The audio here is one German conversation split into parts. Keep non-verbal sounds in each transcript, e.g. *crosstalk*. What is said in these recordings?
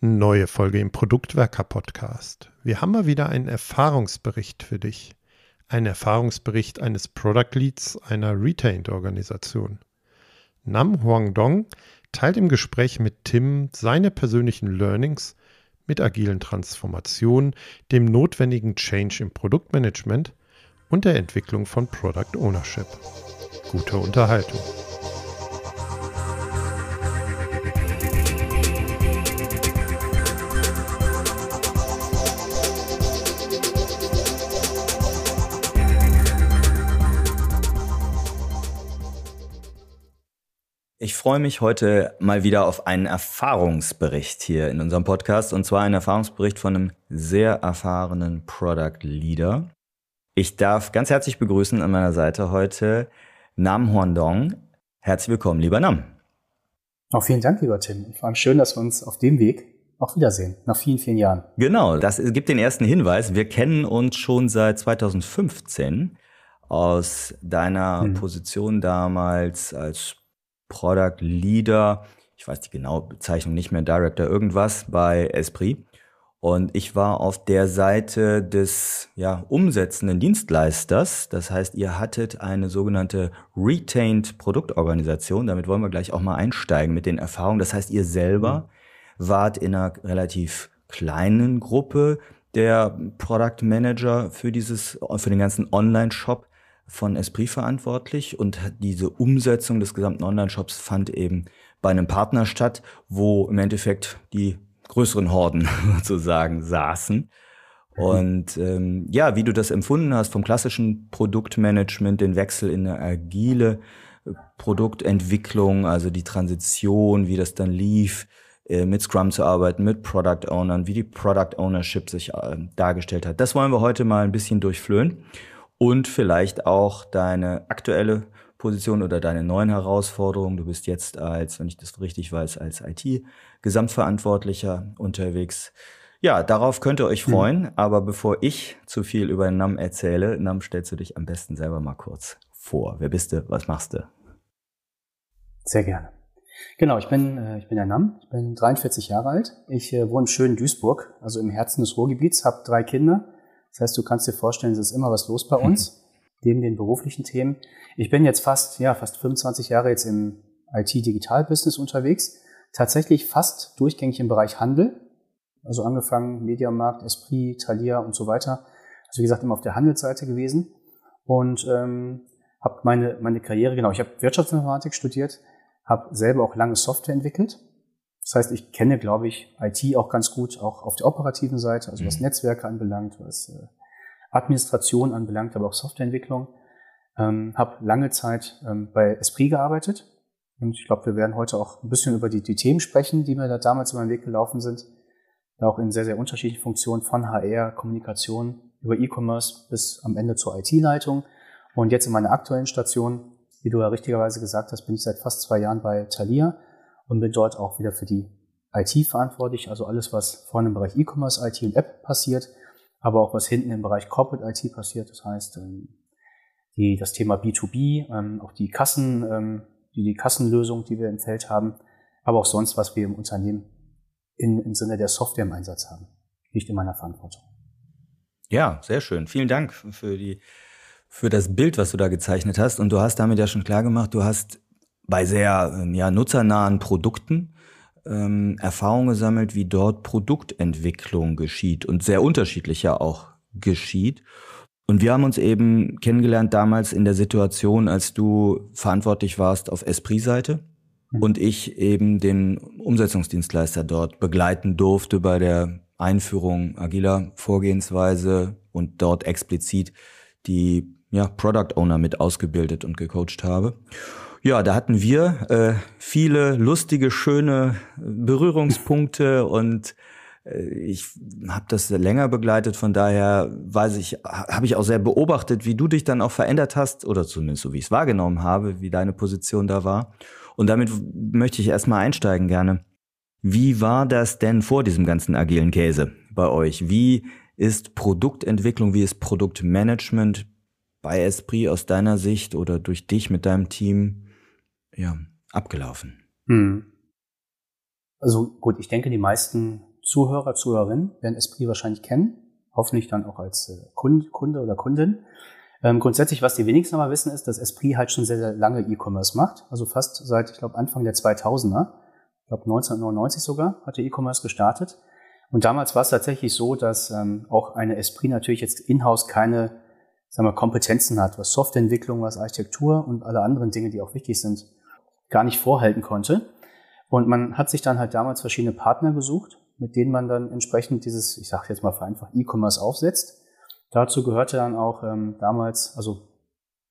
Neue Folge im Produktwerker Podcast. Wir haben mal wieder einen Erfahrungsbericht für dich. Ein Erfahrungsbericht eines Product Leads einer Retained Organisation. Nam Huang Dong teilt im Gespräch mit Tim seine persönlichen Learnings mit agilen Transformationen, dem notwendigen Change im Produktmanagement und der Entwicklung von Product Ownership. Gute Unterhaltung. Ich freue mich heute mal wieder auf einen Erfahrungsbericht hier in unserem Podcast und zwar einen Erfahrungsbericht von einem sehr erfahrenen Product Leader. Ich darf ganz herzlich begrüßen an meiner Seite heute Nam Huandong. Herzlich willkommen, lieber Nam. Auch vielen Dank, lieber Tim. Vor allem schön, dass wir uns auf dem Weg auch wiedersehen, nach vielen, vielen Jahren. Genau, das gibt den ersten Hinweis. Wir kennen uns schon seit 2015 aus deiner hm. Position damals als Product Leader, ich weiß die genaue Bezeichnung nicht mehr, Director irgendwas bei Esprit. Und ich war auf der Seite des ja, umsetzenden Dienstleisters. Das heißt, ihr hattet eine sogenannte Retained Produktorganisation. Damit wollen wir gleich auch mal einsteigen mit den Erfahrungen. Das heißt, ihr selber wart in einer relativ kleinen Gruppe der Product Manager für dieses, für den ganzen Online-Shop von Esprit verantwortlich und diese Umsetzung des gesamten Online-Shops fand eben bei einem Partner statt, wo im Endeffekt die größeren Horden *laughs* sozusagen saßen. Und ähm, ja, wie du das empfunden hast vom klassischen Produktmanagement, den Wechsel in eine agile äh, Produktentwicklung, also die Transition, wie das dann lief, äh, mit Scrum zu arbeiten, mit Product Ownern, wie die Product Ownership sich äh, dargestellt hat. Das wollen wir heute mal ein bisschen durchflöhen und vielleicht auch deine aktuelle Position oder deine neuen Herausforderungen. Du bist jetzt als, wenn ich das richtig weiß, als IT-Gesamtverantwortlicher unterwegs. Ja, darauf könnt ihr euch hm. freuen. Mhm. Aber bevor ich zu viel über NAM erzähle, NAM, stellst du dich am besten selber mal kurz vor. Wer bist du? Was machst du? Sehr gerne. Genau, ich bin, äh, ich bin der NAM. Ich bin 43 Jahre alt. Ich äh, wohne schön in Duisburg, also im Herzen des Ruhrgebiets, habe drei Kinder das heißt, du kannst dir vorstellen, es ist immer was los bei uns, *laughs* neben den beruflichen Themen. Ich bin jetzt fast, ja, fast 25 Jahre jetzt im IT-Digital-Business unterwegs. Tatsächlich fast durchgängig im Bereich Handel. Also angefangen Mediamarkt, Esprit, Thalia und so weiter. Also wie gesagt, immer auf der Handelsseite gewesen. Und ähm, habe meine, meine Karriere, genau, ich habe Wirtschaftsinformatik studiert, habe selber auch lange Software entwickelt. Das heißt, ich kenne, glaube ich, IT auch ganz gut, auch auf der operativen Seite, also was mhm. Netzwerke anbelangt, was äh, Administration anbelangt, aber auch Softwareentwicklung. Ähm, habe lange Zeit ähm, bei Esprit gearbeitet und ich glaube, wir werden heute auch ein bisschen über die, die Themen sprechen, die mir da damals über den Weg gelaufen sind. Da auch in sehr, sehr unterschiedlichen Funktionen von HR, Kommunikation über E-Commerce bis am Ende zur IT-Leitung. Und jetzt in meiner aktuellen Station, wie du ja richtigerweise gesagt hast, bin ich seit fast zwei Jahren bei Thalia und bin dort auch wieder für die IT verantwortlich, also alles, was vorne im Bereich E-Commerce, IT und App passiert, aber auch was hinten im Bereich Corporate IT passiert. Das heißt, ähm, die, das Thema B2B, ähm, auch die Kassen, ähm, die, die Kassenlösung, die wir im Feld haben, aber auch sonst, was wir im Unternehmen in, im Sinne der Software im Einsatz haben, liegt in meiner Verantwortung. Ja, sehr schön. Vielen Dank für die, für das Bild, was du da gezeichnet hast. Und du hast damit ja schon klar gemacht, du hast bei sehr ja, nutzernahen Produkten ähm, Erfahrung gesammelt, wie dort Produktentwicklung geschieht und sehr unterschiedlich ja auch geschieht. Und wir haben uns eben kennengelernt damals in der Situation, als du verantwortlich warst auf Esprit-Seite mhm. und ich eben den Umsetzungsdienstleister dort begleiten durfte bei der Einführung agiler Vorgehensweise und dort explizit die ja, Product Owner mit ausgebildet und gecoacht habe. Ja, da hatten wir äh, viele lustige, schöne Berührungspunkte und äh, ich habe das länger begleitet, von daher weiß ich, habe ich auch sehr beobachtet, wie du dich dann auch verändert hast oder zumindest so wie ich es wahrgenommen habe, wie deine Position da war. Und damit möchte ich erstmal einsteigen gerne. Wie war das denn vor diesem ganzen agilen Käse bei euch? Wie ist Produktentwicklung, wie ist Produktmanagement bei Esprit aus deiner Sicht oder durch dich mit deinem Team ja, abgelaufen? Hm. Also gut, ich denke, die meisten Zuhörer, Zuhörerinnen werden Esprit wahrscheinlich kennen, hoffentlich dann auch als äh, Kunde oder Kundin. Ähm, grundsätzlich, was die wenigsten aber wissen, ist, dass Esprit halt schon sehr, sehr lange E-Commerce macht. Also fast seit, ich glaube, Anfang der 2000er. Ich glaube, 1999 sogar hat der E-Commerce gestartet. Und damals war es tatsächlich so, dass ähm, auch eine Esprit natürlich jetzt in-house keine sagen wir, Kompetenzen hat, was Softwareentwicklung, was Architektur und alle anderen Dinge, die auch wichtig sind, gar nicht vorhalten konnte. Und man hat sich dann halt damals verschiedene Partner gesucht, mit denen man dann entsprechend dieses, ich sage jetzt mal vereinfacht, E-Commerce aufsetzt. Dazu gehörte dann auch ähm, damals, also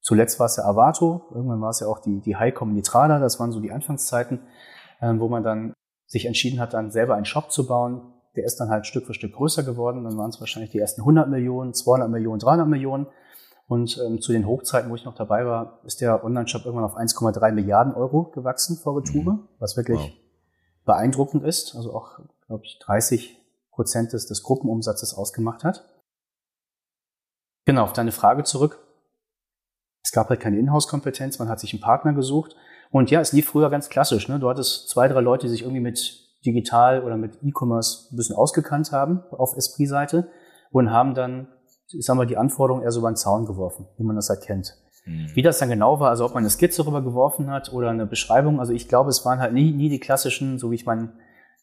zuletzt war es ja Avato, irgendwann war es ja auch die, die Highcom Nitrada, das waren so die Anfangszeiten, ähm, wo man dann sich entschieden hat, dann selber einen Shop zu bauen. Der ist dann halt Stück für Stück größer geworden. Dann waren es wahrscheinlich die ersten 100 Millionen, 200 Millionen, 300 Millionen. Und ähm, zu den Hochzeiten, wo ich noch dabei war, ist der Online-Shop irgendwann auf 1,3 Milliarden Euro gewachsen vor Retoure, mhm. was wirklich wow. beeindruckend ist. Also auch, glaube ich, 30 Prozent des, des Gruppenumsatzes ausgemacht hat. Genau, auf deine Frage zurück. Es gab halt keine Inhouse-Kompetenz, man hat sich einen Partner gesucht. Und ja, es lief früher ganz klassisch. Ne? Du hattest zwei, drei Leute, die sich irgendwie mit digital oder mit E-Commerce ein bisschen ausgekannt haben auf Esprit-Seite und haben dann ich sag mal, die Anforderungen eher so über den Zaun geworfen, wie man das halt kennt. Mhm. Wie das dann genau war, also ob man eine Skizze rüber geworfen hat oder eine Beschreibung, also ich glaube, es waren halt nie, nie die klassischen, so wie ich mein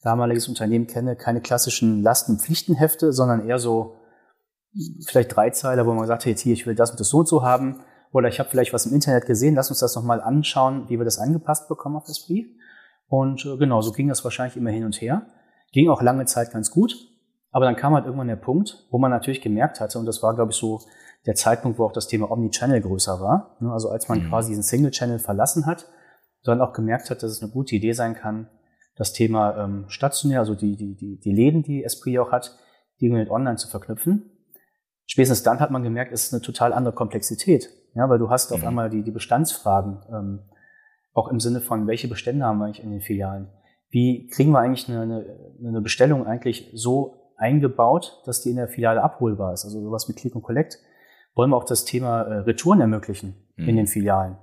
damaliges Unternehmen kenne, keine klassischen Lasten-Pflichtenhefte, sondern eher so vielleicht Dreizeiler, wo man sagt, jetzt hier, ich will das und das so und so haben. Oder ich habe vielleicht was im Internet gesehen, lass uns das nochmal anschauen, wie wir das angepasst bekommen auf das Brief. Und äh, genau, so ging das wahrscheinlich immer hin und her. Ging auch lange Zeit ganz gut. Aber dann kam halt irgendwann der Punkt, wo man natürlich gemerkt hatte, und das war, glaube ich, so der Zeitpunkt, wo auch das Thema Omnichannel größer war. Ne, also als man mhm. quasi diesen Single-Channel verlassen hat, dann auch gemerkt hat, dass es eine gute Idee sein kann, das Thema ähm, stationär, also die, die, die, die Läden, die Esprit auch hat, die mit online zu verknüpfen. Spätestens dann hat man gemerkt, es ist eine total andere Komplexität. Ja, weil du hast mhm. auf einmal die, die Bestandsfragen, ähm, auch im Sinne von, welche Bestände haben wir eigentlich in den Filialen? Wie kriegen wir eigentlich eine, eine, eine Bestellung eigentlich so eingebaut, dass die in der Filiale abholbar ist. Also sowas mit Click und Collect. Wollen wir auch das Thema äh, Retouren ermöglichen mhm. in den Filialen.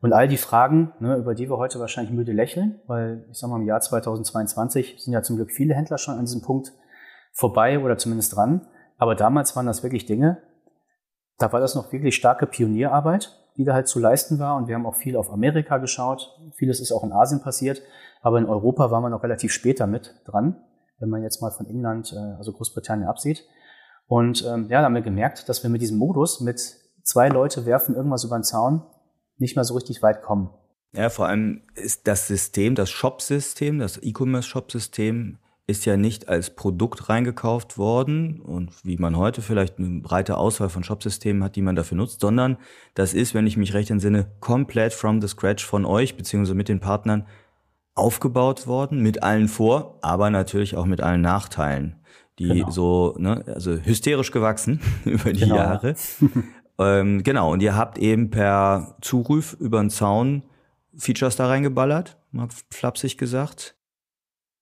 Und all die Fragen, ne, über die wir heute wahrscheinlich müde lächeln, weil ich sag mal, im Jahr 2022 sind ja zum Glück viele Händler schon an diesem Punkt vorbei oder zumindest dran. Aber damals waren das wirklich Dinge, da war das noch wirklich starke Pionierarbeit, die da halt zu leisten war. Und wir haben auch viel auf Amerika geschaut. Vieles ist auch in Asien passiert. Aber in Europa war man noch relativ später mit dran wenn man jetzt mal von England, äh, also Großbritannien absieht. Und ähm, ja, da haben wir gemerkt, dass wir mit diesem Modus mit zwei Leute werfen irgendwas über den Zaun nicht mehr so richtig weit kommen. Ja, vor allem ist das System, das Shop-System, das E-Commerce-Shop-System ist ja nicht als Produkt reingekauft worden und wie man heute vielleicht eine breite Auswahl von Shop-Systemen hat, die man dafür nutzt, sondern das ist, wenn ich mich recht entsinne, komplett from the scratch von euch beziehungsweise mit den Partnern aufgebaut worden, mit allen Vor-, aber natürlich auch mit allen Nachteilen, die genau. so, ne, also hysterisch gewachsen *laughs* über die genau. Jahre. *laughs* ähm, genau, und ihr habt eben per Zuruf über den Zaun Features da reingeballert, mal flapsig gesagt.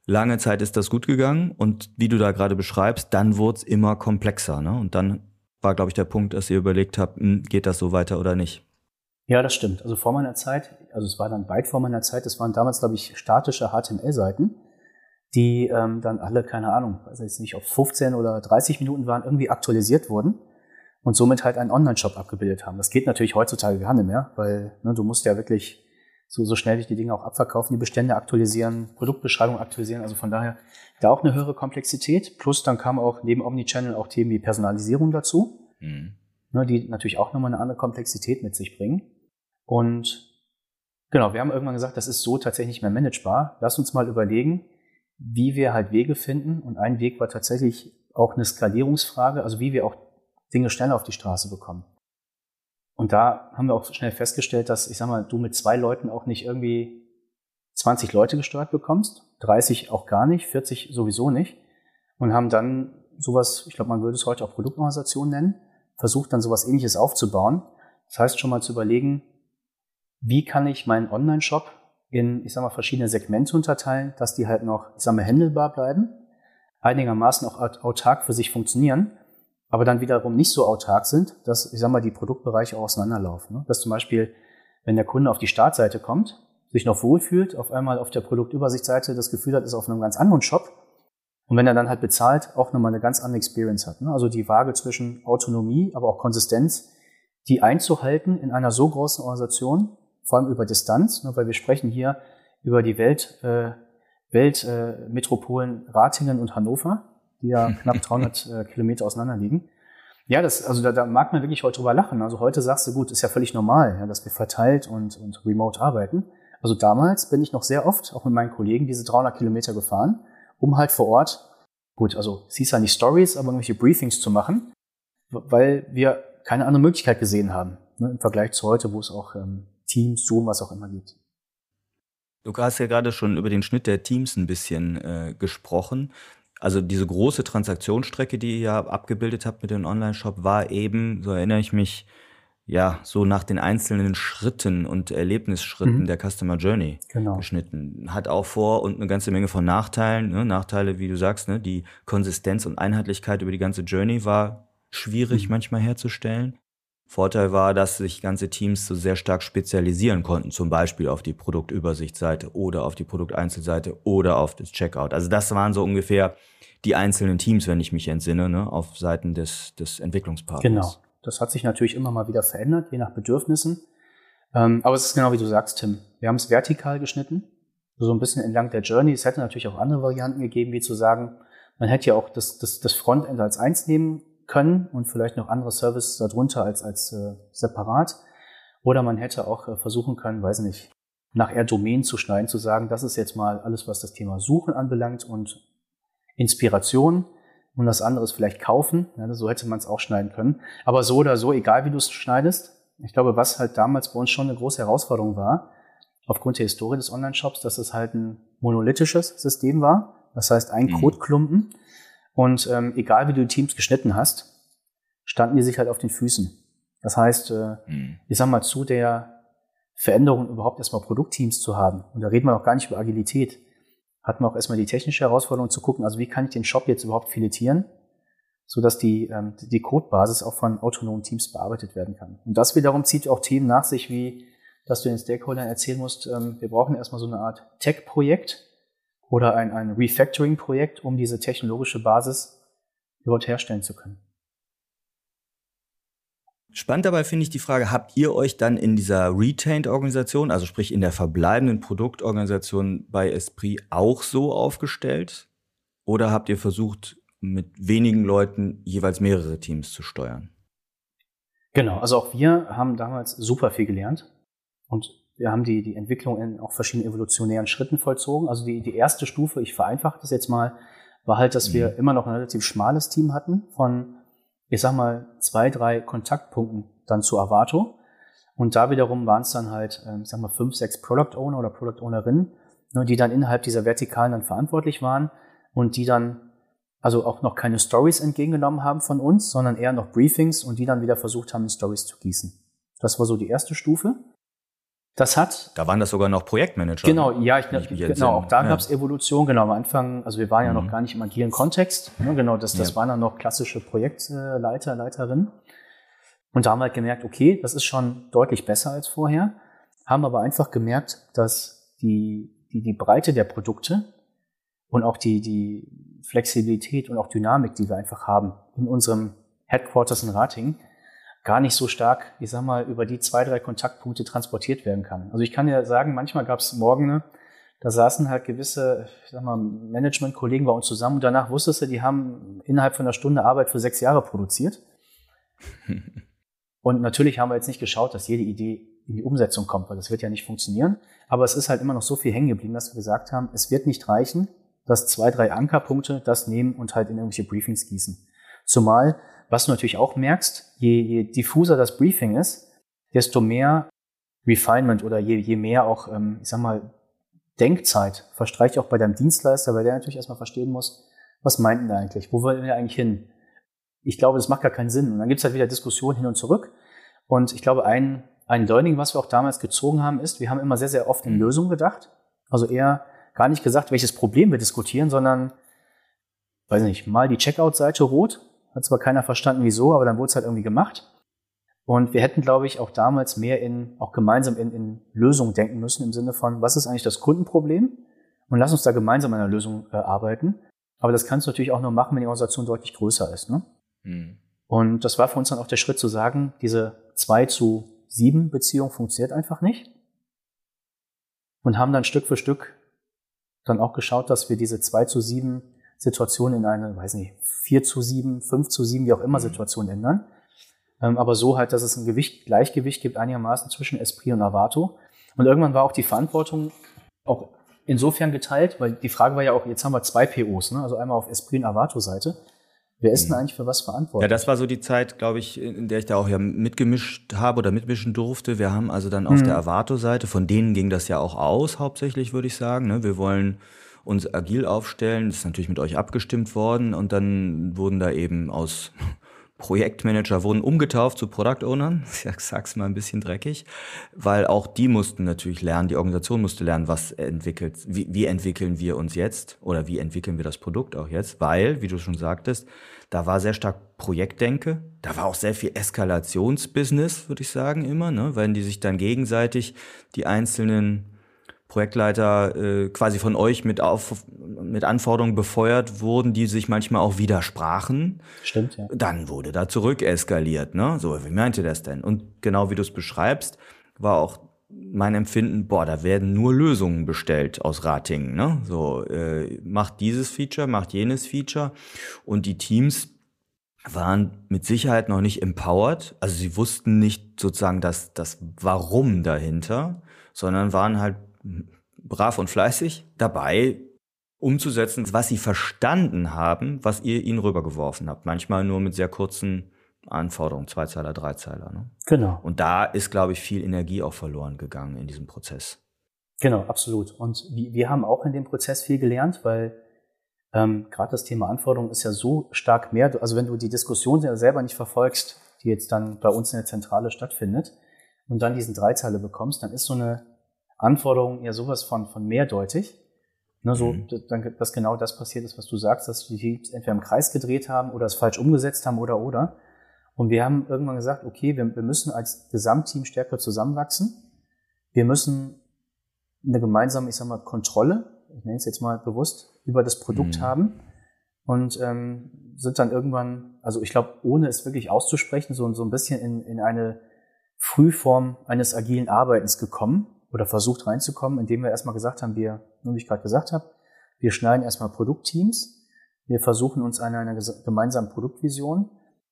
Lange Zeit ist das gut gegangen und wie du da gerade beschreibst, dann wurde es immer komplexer. Ne? Und dann war, glaube ich, der Punkt, dass ihr überlegt habt, hm, geht das so weiter oder nicht? Ja, das stimmt. Also vor meiner Zeit, also es war dann weit vor meiner Zeit, das waren damals, glaube ich, statische HTML-Seiten, die ähm, dann alle, keine Ahnung, weiß jetzt nicht, auf 15 oder 30 Minuten waren, irgendwie aktualisiert wurden und somit halt einen Online-Shop abgebildet haben. Das geht natürlich heutzutage gar nicht mehr, weil ne, du musst ja wirklich so, so schnell die Dinge auch abverkaufen, die Bestände aktualisieren, Produktbeschreibung aktualisieren. Also von daher da auch eine höhere Komplexität. Plus dann kam auch neben Omnichannel auch Themen wie Personalisierung dazu. Mhm ne, die natürlich auch nochmal eine andere Komplexität mit sich bringen. Und genau, wir haben irgendwann gesagt, das ist so tatsächlich nicht mehr managebar. Lass uns mal überlegen, wie wir halt Wege finden. Und ein Weg war tatsächlich auch eine Skalierungsfrage, also wie wir auch Dinge schneller auf die Straße bekommen. Und da haben wir auch schnell festgestellt, dass, ich sag mal, du mit zwei Leuten auch nicht irgendwie 20 Leute gesteuert bekommst, 30 auch gar nicht, 40 sowieso nicht. Und haben dann sowas, ich glaube, man würde es heute auch Produktorganisation nennen, versucht dann sowas ähnliches aufzubauen. Das heißt schon mal zu überlegen, wie kann ich meinen Online-Shop in, ich sag mal, verschiedene Segmente unterteilen, dass die halt noch, ich sag mal, handelbar bleiben, einigermaßen auch autark für sich funktionieren, aber dann wiederum nicht so autark sind, dass, ich sag mal, die Produktbereiche auch auseinanderlaufen. Ne? Dass zum Beispiel, wenn der Kunde auf die Startseite kommt, sich noch wohlfühlt, auf einmal auf der Produktübersichtsseite das Gefühl hat, ist auf einem ganz anderen Shop Und wenn er dann halt bezahlt, auch nochmal eine ganz andere Experience hat. Ne? Also die Waage zwischen Autonomie, aber auch Konsistenz, die einzuhalten in einer so großen Organisation, vor allem über Distanz, ne? weil wir sprechen hier über die Welt, äh, Weltmetropolen äh, Ratingen und Hannover, die ja *laughs* knapp 300 äh, Kilometer auseinander liegen. Ja, das, also da, da mag man wirklich heute drüber lachen. Also heute sagst du, gut, ist ja völlig normal, ja, dass wir verteilt und, und remote arbeiten. Also damals bin ich noch sehr oft, auch mit meinen Kollegen, diese 300 Kilometer gefahren, um halt vor Ort, gut, also es hieß ja nicht Stories, aber irgendwelche Briefings zu machen, weil wir keine andere Möglichkeit gesehen haben, ne, im Vergleich zu heute, wo es auch ähm, Teams, Zoom, was auch immer gibt. Du hast ja gerade schon über den Schnitt der Teams ein bisschen äh, gesprochen. Also diese große Transaktionsstrecke, die ihr abgebildet habt mit dem Online-Shop, war eben, so erinnere ich mich, ja, so nach den einzelnen Schritten und Erlebnisschritten mhm. der Customer Journey genau. geschnitten. Hat auch Vor- und eine ganze Menge von Nachteilen. Ne? Nachteile, wie du sagst, ne? die Konsistenz und Einheitlichkeit über die ganze Journey war schwierig mhm. manchmal herzustellen. Vorteil war, dass sich ganze Teams so sehr stark spezialisieren konnten, zum Beispiel auf die Produktübersichtsseite oder auf die Produkteinzelseite oder auf das Checkout. Also das waren so ungefähr die einzelnen Teams, wenn ich mich entsinne, ne, auf Seiten des, des Entwicklungspartners. Genau. Das hat sich natürlich immer mal wieder verändert, je nach Bedürfnissen. Ähm, aber es ist genau wie du sagst, Tim. Wir haben es vertikal geschnitten, so ein bisschen entlang der Journey. Es hätte natürlich auch andere Varianten gegeben, wie zu sagen, man hätte ja auch das, das, das Frontend als eins nehmen können und vielleicht noch andere Services darunter als, als äh, separat. Oder man hätte auch äh, versuchen können, weiß nicht, nach eher Domain zu schneiden, zu sagen, das ist jetzt mal alles, was das Thema Suchen anbelangt und Inspiration und das andere ist vielleicht kaufen. Ja, so hätte man es auch schneiden können. Aber so oder so, egal wie du es schneidest, ich glaube, was halt damals bei uns schon eine große Herausforderung war, aufgrund der Historie des Online-Shops, dass es halt ein monolithisches System war. Das heißt, ein mhm. Codeklumpen. Und ähm, egal wie du die Teams geschnitten hast, standen die sich halt auf den Füßen. Das heißt, äh, mhm. ich sag mal, zu der Veränderung überhaupt erstmal Produktteams zu haben, und da reden wir auch gar nicht über Agilität, hatten wir auch erstmal die technische Herausforderung zu gucken, also wie kann ich den Shop jetzt überhaupt filetieren, sodass die, ähm, die Codebasis auch von autonomen Teams bearbeitet werden kann. Und das wiederum zieht auch Themen nach sich, wie dass du den Stakeholdern erzählen musst, ähm, wir brauchen erstmal so eine Art Tech-Projekt oder ein, ein Refactoring-Projekt, um diese technologische Basis überhaupt herstellen zu können. Spannend dabei finde ich die Frage, habt ihr euch dann in dieser Retained-Organisation, also sprich in der verbleibenden Produktorganisation bei Esprit auch so aufgestellt? Oder habt ihr versucht, mit wenigen Leuten jeweils mehrere Teams zu steuern? Genau, also auch wir haben damals super viel gelernt und wir haben die, die Entwicklung in auch verschiedenen evolutionären Schritten vollzogen. Also die, die erste Stufe, ich vereinfache das jetzt mal, war halt, dass wir mhm. immer noch ein relativ schmales Team hatten von ich sag mal, zwei, drei Kontaktpunkten dann zu Avato. Und da wiederum waren es dann halt, ähm, ich sag mal, fünf, sechs Product Owner oder Product Ownerinnen, ne, die dann innerhalb dieser Vertikalen dann verantwortlich waren und die dann also auch noch keine Stories entgegengenommen haben von uns, sondern eher noch Briefings und die dann wieder versucht haben, Stories zu gießen. Das war so die erste Stufe. Das hat. Da waren das sogar noch Projektmanager. Genau, ja, ich, ich genau, auch da ja. gab es Evolution, genau, am Anfang, also wir waren ja mhm. noch gar nicht im agilen Kontext, ne, genau, das, das ja. waren dann noch klassische Projektleiter, Leiterinnen. Und da haben wir halt gemerkt, okay, das ist schon deutlich besser als vorher, haben aber einfach gemerkt, dass die, die, die Breite der Produkte und auch die, die Flexibilität und auch Dynamik, die wir einfach haben in unserem Headquarters in Rating, gar nicht so stark, ich sag mal, über die zwei, drei Kontaktpunkte transportiert werden kann. Also ich kann ja sagen, manchmal gab es Morgen, da saßen halt gewisse, ich sag mal, Management-Kollegen bei uns zusammen und danach wusstest du, die haben innerhalb von einer Stunde Arbeit für sechs Jahre produziert. *laughs* und natürlich haben wir jetzt nicht geschaut, dass jede Idee in die Umsetzung kommt, weil das wird ja nicht funktionieren. Aber es ist halt immer noch so viel hängen geblieben, dass wir gesagt haben, es wird nicht reichen, dass zwei, drei Ankerpunkte das nehmen und halt in irgendwelche Briefings gießen. Zumal was du natürlich auch merkst, je, je diffuser das Briefing ist, desto mehr Refinement oder je, je mehr auch, ähm, ich sag mal, Denkzeit verstreicht auch bei deinem Dienstleister, weil der natürlich erstmal verstehen muss, was meinten da eigentlich? Wo wollen wir eigentlich hin? Ich glaube, das macht gar keinen Sinn. Und dann gibt's halt wieder Diskussionen hin und zurück. Und ich glaube, ein, ein Learning, was wir auch damals gezogen haben, ist, wir haben immer sehr, sehr oft in Lösungen gedacht. Also eher gar nicht gesagt, welches Problem wir diskutieren, sondern, weiß nicht, mal die Checkout-Seite rot hat zwar keiner verstanden, wieso, aber dann wurde es halt irgendwie gemacht. Und wir hätten, glaube ich, auch damals mehr in, auch gemeinsam in, in Lösungen denken müssen, im Sinne von, was ist eigentlich das Kundenproblem? Und lass uns da gemeinsam an einer Lösung äh, arbeiten. Aber das kannst du natürlich auch nur machen, wenn die Organisation deutlich größer ist. Ne? Mhm. Und das war für uns dann auch der Schritt zu sagen, diese 2 zu 7 Beziehung funktioniert einfach nicht. Und haben dann Stück für Stück dann auch geschaut, dass wir diese 2 zu 7 Situation in eine, weiß nicht, 4 zu 7, 5 zu 7, wie auch immer mhm. Situation ändern. Ähm, aber so halt, dass es ein Gewicht, Gleichgewicht gibt einigermaßen zwischen Esprit und Avato. Und irgendwann war auch die Verantwortung auch insofern geteilt, weil die Frage war ja auch, jetzt haben wir zwei POs, ne? also einmal auf Esprit und Avato-Seite. Wer ist denn mhm. eigentlich für was verantwortlich? Ja, das war so die Zeit, glaube ich, in der ich da auch ja mitgemischt habe oder mitmischen durfte. Wir haben also dann auf mhm. der Avato-Seite, von denen ging das ja auch aus, hauptsächlich, würde ich sagen. Ne? Wir wollen uns agil aufstellen. Das ist natürlich mit euch abgestimmt worden und dann wurden da eben aus *laughs* Projektmanager wurden umgetauft zu Product Ownern. *laughs* Ich sag's mal ein bisschen dreckig, weil auch die mussten natürlich lernen, die Organisation musste lernen, was entwickelt, wie, wie entwickeln wir uns jetzt oder wie entwickeln wir das Produkt auch jetzt, weil, wie du schon sagtest, da war sehr stark Projektdenke, da war auch sehr viel Eskalationsbusiness, würde ich sagen, immer, ne? weil die sich dann gegenseitig die einzelnen Projektleiter äh, quasi von euch mit, auf, mit Anforderungen befeuert wurden, die sich manchmal auch widersprachen. Stimmt, ja. Dann wurde da zurück eskaliert, ne? So, wie meint ihr das denn? Und genau wie du es beschreibst, war auch mein Empfinden, boah, da werden nur Lösungen bestellt aus Ratingen, ne? So, äh, macht dieses Feature, macht jenes Feature. Und die Teams waren mit Sicherheit noch nicht empowered. Also sie wussten nicht sozusagen das, das Warum dahinter, sondern waren halt brav und fleißig dabei, umzusetzen, was sie verstanden haben, was ihr ihnen rübergeworfen habt. Manchmal nur mit sehr kurzen Anforderungen, Zweizeiler, Dreizeiler. Ne? Genau. Und da ist, glaube ich, viel Energie auch verloren gegangen in diesem Prozess. Genau, absolut. Und wir haben auch in dem Prozess viel gelernt, weil ähm, gerade das Thema Anforderungen ist ja so stark mehr. Also wenn du die Diskussion ja selber nicht verfolgst, die jetzt dann bei uns in der Zentrale stattfindet, und dann diesen Dreizeiler bekommst, dann ist so eine Anforderungen ja sowas von, von mehrdeutig. Ne, so, mhm. dass, dass genau das passiert ist, was du sagst, dass die Teams entweder im Kreis gedreht haben oder es falsch umgesetzt haben oder oder. Und wir haben irgendwann gesagt, okay, wir, wir müssen als Gesamtteam stärker zusammenwachsen. Wir müssen eine gemeinsame, ich sag mal, Kontrolle, ich nenne es jetzt mal bewusst, über das Produkt mhm. haben. Und ähm, sind dann irgendwann, also ich glaube, ohne es wirklich auszusprechen, so, so ein bisschen in, in eine Frühform eines agilen Arbeitens gekommen, oder versucht reinzukommen, indem wir erstmal gesagt haben, wir, wie ich gerade gesagt habe, wir schneiden erstmal Produktteams, wir versuchen uns an einer gemeinsamen Produktvision.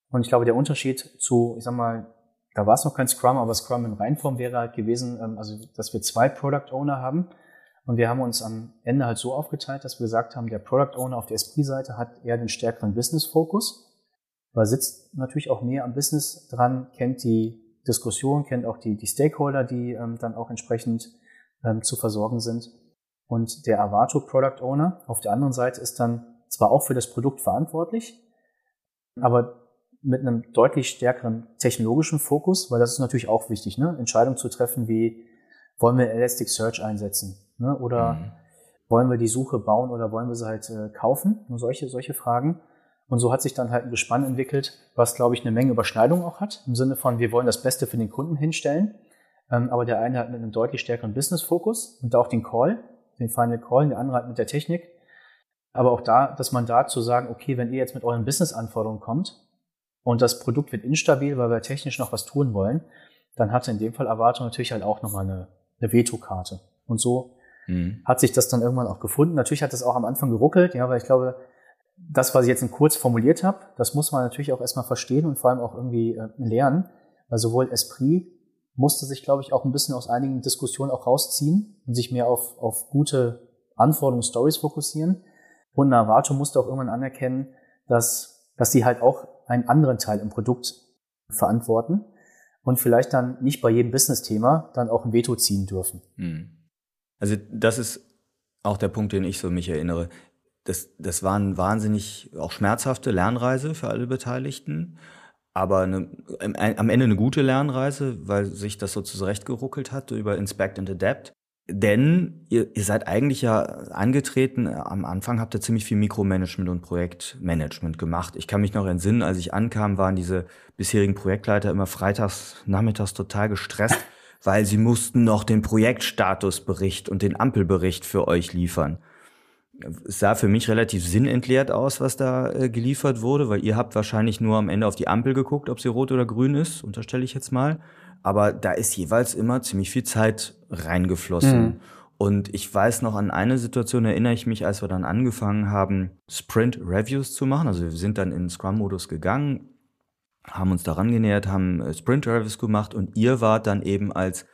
Und ich glaube, der Unterschied zu, ich sag mal, da war es noch kein Scrum, aber Scrum in Reinform wäre halt gewesen, ähm, also dass wir zwei Product Owner haben. Und wir haben uns am Ende halt so aufgeteilt, dass wir gesagt haben, der Product Owner auf der Esprit-Seite hat eher den stärkeren Business-Fokus, weil sitzt natürlich auch näher am Business dran, kennt die Diskussion, kennt auch die, die Stakeholder, die ähm, dann auch entsprechend ähm, zu versorgen sind. Und der Avato Product Owner auf der anderen Seite ist dann zwar auch für das Produkt verantwortlich, aber mit einem deutlich stärkeren technologischen Fokus, weil das ist natürlich auch wichtig, ne? Entscheidungen zu treffen, wie wollen wir Elasticsearch einsetzen ne? oder mhm. wollen wir die Suche bauen oder wollen wir sie halt äh, kaufen? Nur solche, solche Fragen. Und so hat sich dann halt ein Gespann entwickelt, was, glaube ich, eine Menge Überschneidung auch hat, im Sinne von, wir wollen das Beste für den Kunden hinstellen. Ähm, aber der eine hat mit einem deutlich stärkeren Business-Fokus und auch den Call, den Final Call, der andere hat mit der Technik. Aber auch da, dass man da zu sagen, okay, wenn ihr jetzt mit euren Business-Anforderungen kommt und das Produkt wird instabil, weil wir technisch noch was tun wollen, dann hatte in dem Fall Erwartung natürlich halt auch nochmal eine, eine Veto-Karte. Und so mhm. hat sich das dann irgendwann auch gefunden. Natürlich hat das auch am Anfang geruckelt, ja, weil ich glaube, das, was ich jetzt in kurz formuliert habe, das muss man natürlich auch erstmal verstehen und vor allem auch irgendwie äh, lernen, weil sowohl Esprit musste sich, glaube ich, auch ein bisschen aus einigen Diskussionen auch rausziehen und sich mehr auf, auf gute Anforderungen, Stories fokussieren. Und Navato musste auch irgendwann anerkennen, dass, dass sie halt auch einen anderen Teil im Produkt verantworten und vielleicht dann nicht bei jedem Business-Thema dann auch ein Veto ziehen dürfen. Hm. Also das ist auch der Punkt, den ich so mich erinnere das, das war eine wahnsinnig auch schmerzhafte Lernreise für alle Beteiligten, aber eine, am Ende eine gute Lernreise, weil sich das so zurechtgeruckelt hat über Inspect and Adapt. Denn ihr, ihr seid eigentlich ja angetreten, am Anfang habt ihr ziemlich viel Mikromanagement und Projektmanagement gemacht. Ich kann mich noch entsinnen, als ich ankam, waren diese bisherigen Projektleiter immer freitags, nachmittags total gestresst, *laughs* weil sie mussten noch den Projektstatusbericht und den Ampelbericht für euch liefern es sah für mich relativ sinnentleert aus, was da äh, geliefert wurde, weil ihr habt wahrscheinlich nur am Ende auf die Ampel geguckt, ob sie rot oder grün ist, unterstelle ich jetzt mal. Aber da ist jeweils immer ziemlich viel Zeit reingeflossen. Mhm. Und ich weiß noch an eine Situation, erinnere ich mich, als wir dann angefangen haben, Sprint-Reviews zu machen. Also wir sind dann in Scrum-Modus gegangen, haben uns daran genähert, haben äh, Sprint-Reviews gemacht und ihr wart dann eben als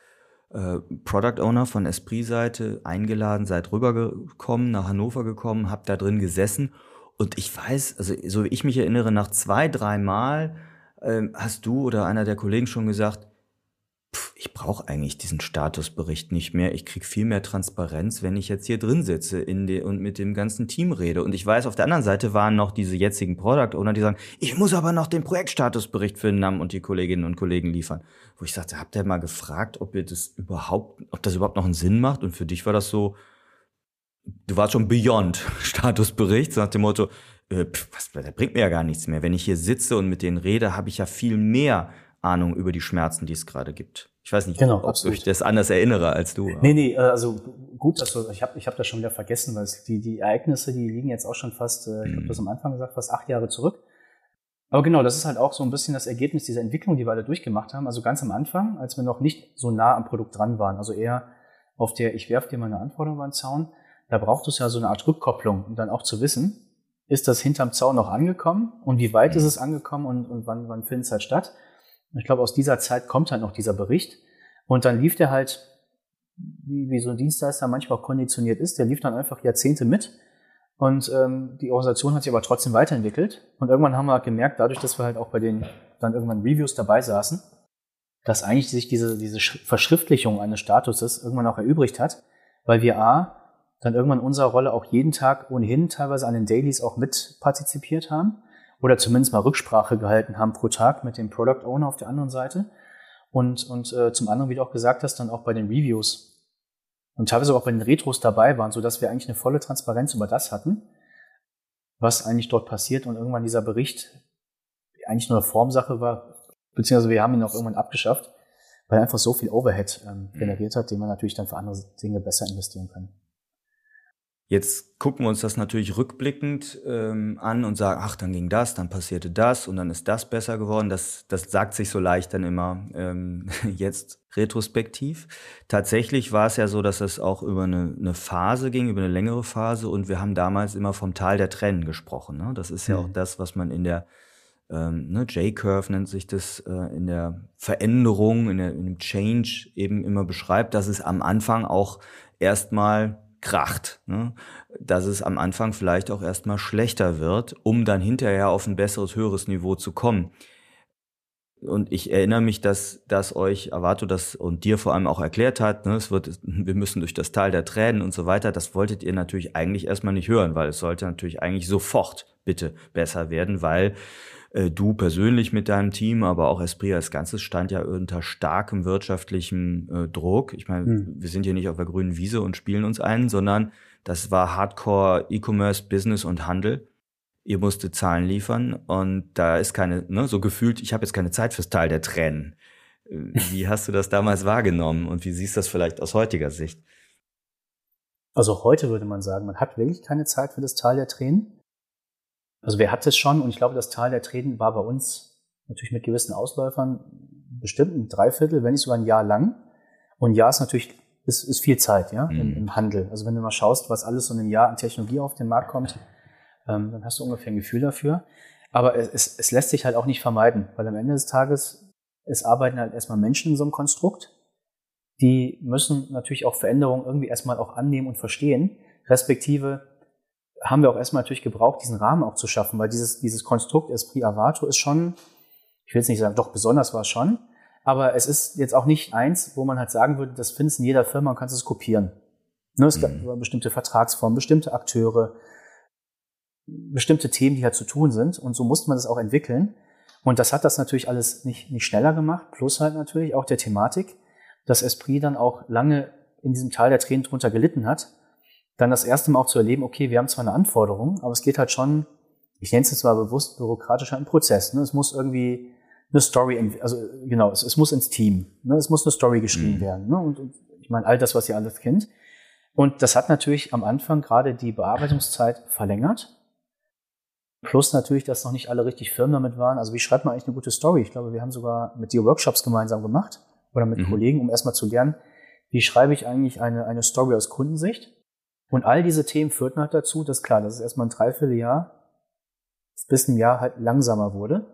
äh, Product Owner von Esprit-Seite eingeladen, seid rübergekommen, nach Hannover gekommen, habt da drin gesessen. Und ich weiß, also so wie ich mich erinnere, nach zwei, drei Mal äh, hast du oder einer der Kollegen schon gesagt, ich brauche eigentlich diesen Statusbericht nicht mehr. Ich kriege viel mehr Transparenz, wenn ich jetzt hier drin sitze und mit dem ganzen Team rede. Und ich weiß, auf der anderen Seite waren noch diese jetzigen Product Owner, die sagen, ich muss aber noch den Projektstatusbericht für den NAM und die Kolleginnen und Kollegen liefern. Wo ich sagte, habt ihr mal gefragt, ob ihr das überhaupt, ob das überhaupt noch einen Sinn macht? Und für dich war das so, du warst schon beyond *laughs* Statusbericht, nach dem Motto, äh, pff, was, das bringt mir ja gar nichts mehr. Wenn ich hier sitze und mit denen rede, habe ich ja viel mehr Ahnung über die Schmerzen, die es gerade gibt. Ich weiß nicht, genau, ob ich das anders erinnere als du. Nee, nee, äh, also gut, dass du, ich habe ich hab das schon wieder vergessen, weil es, die, die Ereignisse, die liegen jetzt auch schon fast, äh, ich habe mhm. das am Anfang gesagt, fast acht Jahre zurück. Aber genau, das ist halt auch so ein bisschen das Ergebnis dieser Entwicklung, die wir alle durchgemacht haben. Also ganz am Anfang, als wir noch nicht so nah am Produkt dran waren, also eher auf der, ich werfe dir mal eine Anforderung den Zaun, da braucht es ja so eine Art Rückkopplung, um dann auch zu wissen, ist das hinterm Zaun noch angekommen und wie weit ist mhm. es angekommen und, und wann, wann findet es halt statt? Ich glaube, aus dieser Zeit kommt halt noch dieser Bericht. Und dann lief der halt, wie, wie so ein Dienstleister manchmal auch konditioniert ist, der lief dann einfach Jahrzehnte mit. Und ähm, die Organisation hat sich aber trotzdem weiterentwickelt. Und irgendwann haben wir halt gemerkt, dadurch, dass wir halt auch bei den dann irgendwann Reviews dabei saßen, dass eigentlich sich diese, diese Verschriftlichung eines Statuses irgendwann auch erübrigt hat, weil wir A, dann irgendwann unserer Rolle auch jeden Tag ohnehin teilweise an den Dailies auch mit partizipiert haben oder zumindest mal Rücksprache gehalten haben pro Tag mit dem Product Owner auf der anderen Seite. Und, und äh, zum anderen, wie du auch gesagt hast, dann auch bei den Reviews und teilweise auch bei den Retros dabei waren, so dass wir eigentlich eine volle Transparenz über das hatten, was eigentlich dort passiert und irgendwann dieser Bericht eigentlich nur eine Formsache war, beziehungsweise wir haben ihn auch irgendwann abgeschafft, weil er einfach so viel Overhead ähm, mhm. generiert hat, den man natürlich dann für andere Dinge besser investieren kann. Jetzt gucken wir uns das natürlich rückblickend ähm, an und sagen, ach, dann ging das, dann passierte das und dann ist das besser geworden. Das, das sagt sich so leicht dann immer ähm, *laughs* jetzt retrospektiv. Tatsächlich war es ja so, dass es auch über eine, eine, Phase ging, über eine längere Phase und wir haben damals immer vom Tal der Tränen gesprochen. Ne? Das ist ja mhm. auch das, was man in der ähm, ne, J-Curve nennt sich das äh, in der Veränderung, in, der, in dem Change eben immer beschreibt, dass es am Anfang auch erstmal kracht, ne? dass es am Anfang vielleicht auch erstmal schlechter wird, um dann hinterher auf ein besseres, höheres Niveau zu kommen. Und ich erinnere mich, dass, dass euch Avato das und dir vor allem auch erklärt hat, ne, es wird, wir müssen durch das Tal der Tränen und so weiter. Das wolltet ihr natürlich eigentlich erstmal nicht hören, weil es sollte natürlich eigentlich sofort bitte besser werden, weil du persönlich mit deinem Team, aber auch Esprit als Ganzes stand ja unter starkem wirtschaftlichem äh, Druck. Ich meine, hm. wir sind hier nicht auf der grünen Wiese und spielen uns ein, sondern das war Hardcore E-Commerce, Business und Handel. Ihr musstet Zahlen liefern und da ist keine, ne, so gefühlt, ich habe jetzt keine Zeit fürs Teil der Tränen. Äh, wie hast du das damals wahrgenommen und wie siehst du das vielleicht aus heutiger Sicht? Also heute würde man sagen, man hat wirklich keine Zeit für das Tal der Tränen. Also wer hat es schon? Und ich glaube, das Tal der Tränen war bei uns natürlich mit gewissen Ausläufern bestimmt ein Dreiviertel, wenn nicht sogar ein Jahr lang. Und ein Jahr ist natürlich ist, ist viel Zeit, ja, mhm. im, im, Handel. Also wenn du mal schaust, was alles so in einem Jahr an Technologie auf den Markt kommt, ähm, dann hast du ungefähr ein Gefühl dafür. Aber es, es, es lässt sich halt auch nicht vermeiden, weil am Ende des Tages, es arbeiten halt erstmal Menschen in so einem Konstrukt. Die müssen natürlich auch Veränderungen irgendwie erstmal auch annehmen und verstehen, respektive haben wir auch erstmal natürlich gebraucht, diesen Rahmen auch zu schaffen, weil dieses, dieses Konstrukt Esprit Avato ist schon, ich will jetzt nicht sagen, doch besonders war es schon, aber es ist jetzt auch nicht eins, wo man halt sagen würde, das findest du in jeder Firma und kannst es kopieren. Ne, es mhm. gab bestimmte Vertragsformen, bestimmte Akteure, bestimmte Themen, die halt zu tun sind und so musste man das auch entwickeln. Und das hat das natürlich alles nicht, nicht schneller gemacht, plus halt natürlich auch der Thematik, dass Esprit dann auch lange in diesem Teil der Tränen drunter gelitten hat dann das erste Mal auch zu erleben, okay, wir haben zwar eine Anforderung, aber es geht halt schon, ich nenne es jetzt mal bewusst bürokratisch, ein Prozess. Ne? Es muss irgendwie eine Story, also genau, es, es muss ins Team, ne? es muss eine Story geschrieben mhm. werden. Ne? Und, und, ich meine, all das, was ihr alles kennt. Und das hat natürlich am Anfang gerade die Bearbeitungszeit verlängert. Plus natürlich, dass noch nicht alle richtig firm damit waren. Also wie schreibt man eigentlich eine gute Story? Ich glaube, wir haben sogar mit dir Workshops gemeinsam gemacht oder mit mhm. Kollegen, um erstmal zu lernen, wie schreibe ich eigentlich eine, eine Story aus Kundensicht. Und all diese Themen führten halt dazu, dass klar, dass es erstmal ein Dreivierteljahr bis ein Jahr halt langsamer wurde.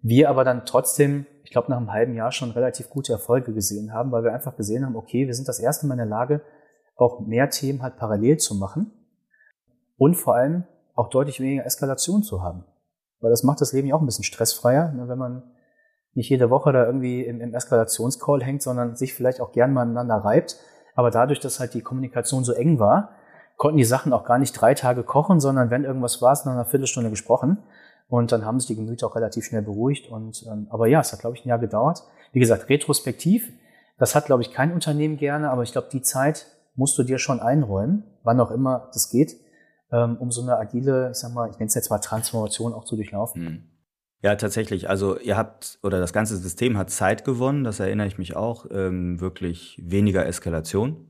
Wir aber dann trotzdem, ich glaube, nach einem halben Jahr schon relativ gute Erfolge gesehen haben, weil wir einfach gesehen haben, okay, wir sind das erste Mal in der Lage, auch mehr Themen halt parallel zu machen und vor allem auch deutlich weniger Eskalation zu haben. Weil das macht das Leben ja auch ein bisschen stressfreier, ne, wenn man nicht jede Woche da irgendwie im, im Eskalationscall hängt, sondern sich vielleicht auch gern mal aneinander reibt. Aber dadurch, dass halt die Kommunikation so eng war, konnten die Sachen auch gar nicht drei Tage kochen, sondern wenn irgendwas war, es nach einer Viertelstunde gesprochen. Und dann haben sich die Gemüter auch relativ schnell beruhigt. Und ähm, aber ja, es hat, glaube ich, ein Jahr gedauert. Wie gesagt, retrospektiv, das hat, glaube ich, kein Unternehmen gerne, aber ich glaube, die Zeit musst du dir schon einräumen, wann auch immer das geht, ähm, um so eine agile, ich sag mal, ich nenne es jetzt mal Transformation auch zu durchlaufen. Hm. Ja, tatsächlich. Also ihr habt, oder das ganze System hat Zeit gewonnen, das erinnere ich mich auch, ähm, wirklich weniger Eskalation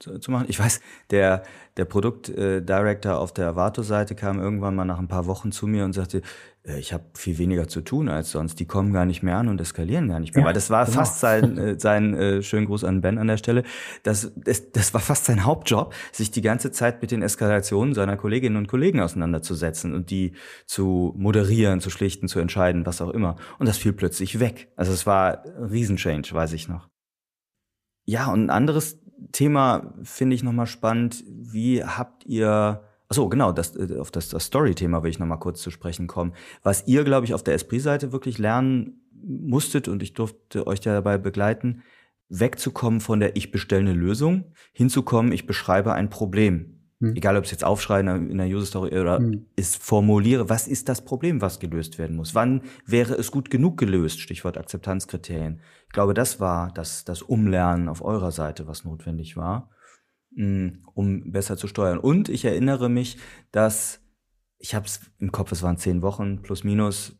zu, zu machen. Ich weiß, der, der Produktdirector äh, auf der Avato-Seite kam irgendwann mal nach ein paar Wochen zu mir und sagte, äh, ich habe viel weniger zu tun als sonst. Die kommen gar nicht mehr an und eskalieren gar nicht mehr. Ja, Weil das war genau. fast sein, äh, sein äh, schönen Gruß an Ben an der Stelle. Das, das, das war fast sein Hauptjob, sich die ganze Zeit mit den Eskalationen seiner Kolleginnen und Kollegen auseinanderzusetzen und die zu moderieren, zu schlichten, zu entscheiden, was auch immer. Und das fiel plötzlich weg. Also es war ein Riesenchange, weiß ich noch. Ja, und ein anderes Thema finde ich nochmal spannend. Wie habt ihr, achso, genau, das, äh, auf das, das Story-Thema will ich nochmal kurz zu sprechen kommen. Was ihr, glaube ich, auf der Esprit-Seite wirklich lernen musstet und ich durfte euch dabei begleiten, wegzukommen von der Ich bestelle eine Lösung, hinzukommen, ich beschreibe ein Problem. Hm. Egal, ob es jetzt aufschreiben in der User Story oder hm. ist formuliere, was ist das Problem, was gelöst werden muss? Wann wäre es gut genug gelöst? Stichwort Akzeptanzkriterien. Ich glaube, das war das, das Umlernen auf eurer Seite, was notwendig war, hm, um besser zu steuern. Und ich erinnere mich, dass ich habe es im Kopf, es waren zehn Wochen plus minus.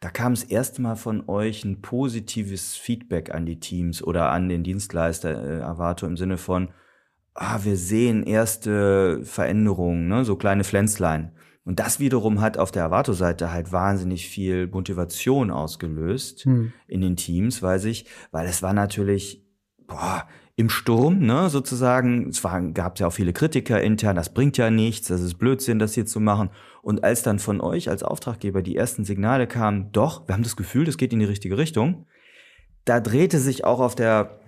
Da kam es erste Mal von euch ein positives Feedback an die Teams oder an den Dienstleister äh, Avato im Sinne von, ah, wir sehen erste Veränderungen, ne, so kleine Pflänzlein. Und das wiederum hat auf der Avato-Seite halt wahnsinnig viel Motivation ausgelöst hm. in den Teams, weiß ich, weil es war natürlich, boah, im Sturm, ne, sozusagen, es gab ja auch viele Kritiker intern, das bringt ja nichts, das ist Blödsinn, das hier zu machen. Und als dann von euch als Auftraggeber die ersten Signale kamen, doch, wir haben das Gefühl, das geht in die richtige Richtung, da drehte sich auch auf der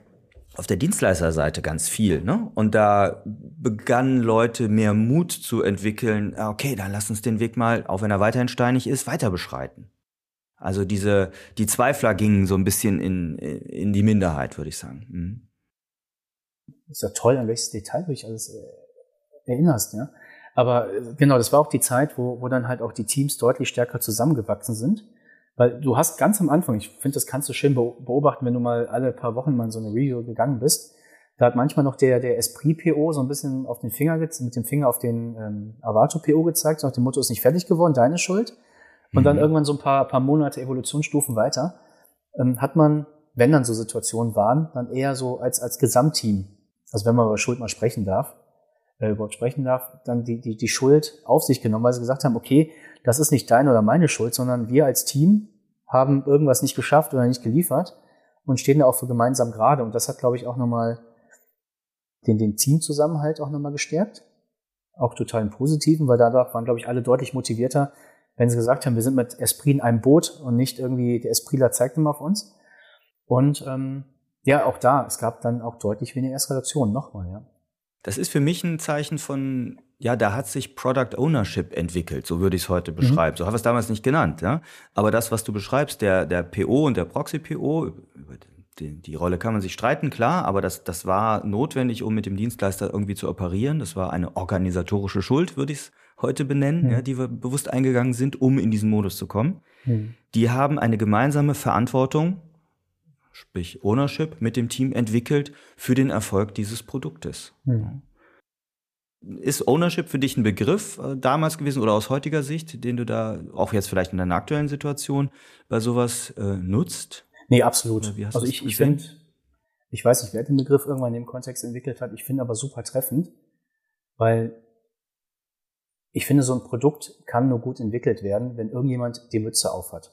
auf der Dienstleisterseite ganz viel. Ne? Und da begannen Leute mehr Mut zu entwickeln, ah, okay, dann lass uns den Weg mal, auch wenn er weiterhin steinig ist, weiter beschreiten. Also diese, die Zweifler gingen so ein bisschen in, in die Minderheit, würde ich sagen. Mhm. ist ja toll, an welches Detail du dich alles äh, erinnerst, ja. Aber äh, genau, das war auch die Zeit, wo, wo dann halt auch die Teams deutlich stärker zusammengewachsen sind. Weil du hast ganz am Anfang, ich finde, das kannst du schön beobachten, wenn du mal alle paar Wochen mal in so eine Review gegangen bist. Da hat manchmal noch der, der Esprit-PO so ein bisschen auf den Finger, mit dem Finger auf den ähm, Avato-PO gezeigt, so nach dem Motto, ist nicht fertig geworden, deine Schuld. Und mhm. dann irgendwann so ein paar, paar Monate Evolutionsstufen weiter, ähm, hat man, wenn dann so Situationen waren, dann eher so als, als Gesamtteam, also wenn man über Schuld mal sprechen darf, äh, überhaupt sprechen darf, dann die, die, die Schuld auf sich genommen, weil sie gesagt haben, okay, das ist nicht deine oder meine Schuld, sondern wir als Team haben irgendwas nicht geschafft oder nicht geliefert und stehen da auch für gemeinsam gerade. Und das hat, glaube ich, auch nochmal den, den Teamzusammenhalt auch nochmal gestärkt. Auch total im Positiven, weil da waren, glaube ich, alle deutlich motivierter, wenn sie gesagt haben, wir sind mit Esprit in einem Boot und nicht irgendwie, der Espritler zeigt immer auf uns. Und ähm, ja, auch da, es gab dann auch deutlich weniger Eskalation, nochmal, ja. Das ist für mich ein Zeichen von ja, da hat sich Product Ownership entwickelt, so würde ich es heute mhm. beschreiben. Mhm. So habe ich es damals nicht genannt, ja. Aber das, was du beschreibst, der, der PO und der Proxy-PO, die, die Rolle kann man sich streiten, klar, aber das, das war notwendig, um mit dem Dienstleister irgendwie zu operieren. Das war eine organisatorische Schuld, würde ich es heute benennen, mhm. ja, die wir bewusst eingegangen sind, um in diesen Modus zu kommen. Mhm. Die haben eine gemeinsame Verantwortung, sprich Ownership, mit dem Team entwickelt für den Erfolg dieses Produktes. Mhm. Ist Ownership für dich ein Begriff äh, damals gewesen oder aus heutiger Sicht, den du da auch jetzt vielleicht in deiner aktuellen Situation bei sowas äh, nutzt? Nee, absolut. Also ich, ich finde, Ich weiß nicht, wer den Begriff irgendwann in dem Kontext entwickelt hat. Ich finde aber super treffend, weil ich finde, so ein Produkt kann nur gut entwickelt werden, wenn irgendjemand die Mütze aufhat.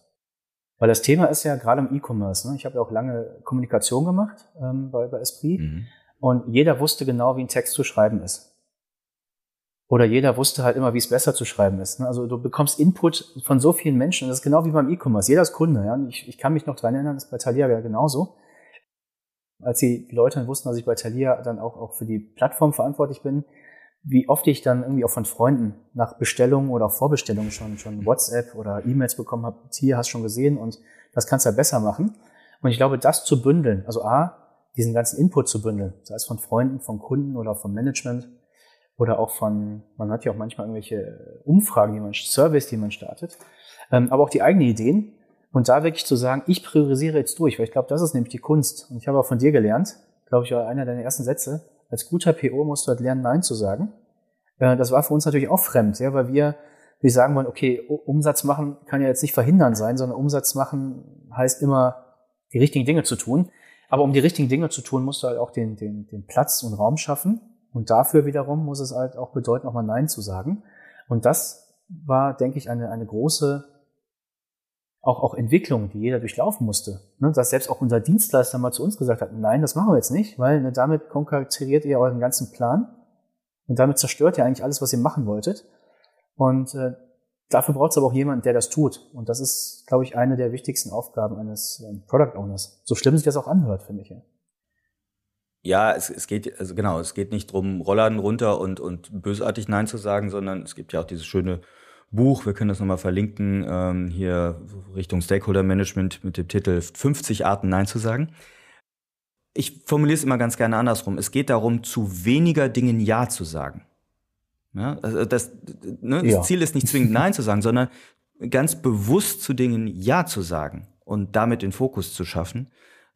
Weil das Thema ist ja gerade im E-Commerce. Ne? Ich habe ja auch lange Kommunikation gemacht ähm, bei, bei Esprit mhm. und jeder wusste genau, wie ein Text zu schreiben ist. Oder jeder wusste halt immer, wie es besser zu schreiben ist. Ne? Also du bekommst Input von so vielen Menschen das ist genau wie beim E-Commerce. Jeder ist Kunde. Ja? Ich, ich kann mich noch dran erinnern, das ist bei Thalia ja genauso. Als die Leute dann wussten, dass ich bei Thalia dann auch, auch für die Plattform verantwortlich bin, wie oft ich dann irgendwie auch von Freunden nach Bestellungen oder Vorbestellungen schon, schon WhatsApp oder E-Mails bekommen habe, hier hast du schon gesehen und das kannst du ja besser machen. Und ich glaube, das zu bündeln, also A, diesen ganzen Input zu bündeln, sei es von Freunden, von Kunden oder vom Management oder auch von, man hat ja auch manchmal irgendwelche Umfragen, die man, Surveys, die man startet, ähm, aber auch die eigenen Ideen. Und da wirklich zu sagen, ich priorisiere jetzt durch, weil ich glaube, das ist nämlich die Kunst. Und ich habe auch von dir gelernt, glaube ich, war einer deiner ersten Sätze, als guter PO musst du halt lernen, Nein zu sagen. Äh, das war für uns natürlich auch fremd, ja, weil wir, wir sagen wollen, okay, Umsatz machen kann ja jetzt nicht verhindern sein, sondern Umsatz machen heißt immer, die richtigen Dinge zu tun. Aber um die richtigen Dinge zu tun, musst du halt auch den, den, den Platz und Raum schaffen. Und dafür wiederum muss es halt auch bedeuten, auch mal Nein zu sagen. Und das war, denke ich, eine, eine große auch, auch Entwicklung, die jeder durchlaufen musste. Ne, dass selbst auch unser Dienstleister mal zu uns gesagt hat, nein, das machen wir jetzt nicht, weil ne, damit konkurriert ihr euren ganzen Plan und damit zerstört ihr eigentlich alles, was ihr machen wolltet. Und äh, dafür braucht es aber auch jemanden, der das tut. Und das ist, glaube ich, eine der wichtigsten Aufgaben eines ähm, Product Owners. So schlimm sich das auch anhört, finde ich. Ja. Ja, es, es geht, also genau, es geht nicht drum, Rollladen runter und, und bösartig Nein zu sagen, sondern es gibt ja auch dieses schöne Buch, wir können das nochmal verlinken, ähm, hier Richtung Stakeholder Management mit dem Titel 50 Arten Nein zu sagen. Ich formuliere es immer ganz gerne andersrum. Es geht darum, zu weniger Dingen Ja zu sagen. Ja, also das, ne, ja. das Ziel ist nicht zwingend Nein zu sagen, sondern ganz bewusst zu Dingen Ja zu sagen und damit den Fokus zu schaffen.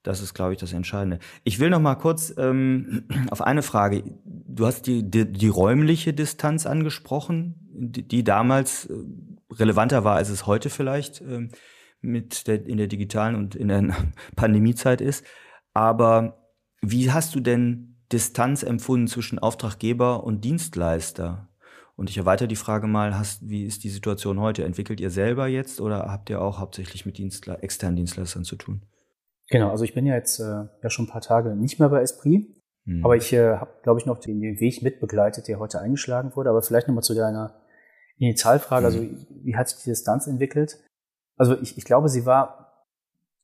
Das ist, glaube ich, das Entscheidende. Ich will noch mal kurz ähm, auf eine Frage. Du hast die, die, die räumliche Distanz angesprochen, die, die damals äh, relevanter war, als es heute vielleicht ähm, mit der, in der digitalen und in der *laughs* Pandemiezeit ist. Aber wie hast du denn Distanz empfunden zwischen Auftraggeber und Dienstleister? Und ich erweitere die Frage mal, hast, wie ist die Situation heute? Entwickelt ihr selber jetzt oder habt ihr auch hauptsächlich mit Dienstle externen Dienstleistern zu tun? Genau, also ich bin ja jetzt äh, ja schon ein paar Tage nicht mehr bei Esprit, mhm. aber ich äh, habe, glaube ich, noch den, den Weg mitbegleitet, der heute eingeschlagen wurde. Aber vielleicht nochmal zu deiner Initialfrage, also mhm. also wie hat sich die Distanz entwickelt? Also ich, ich glaube, sie war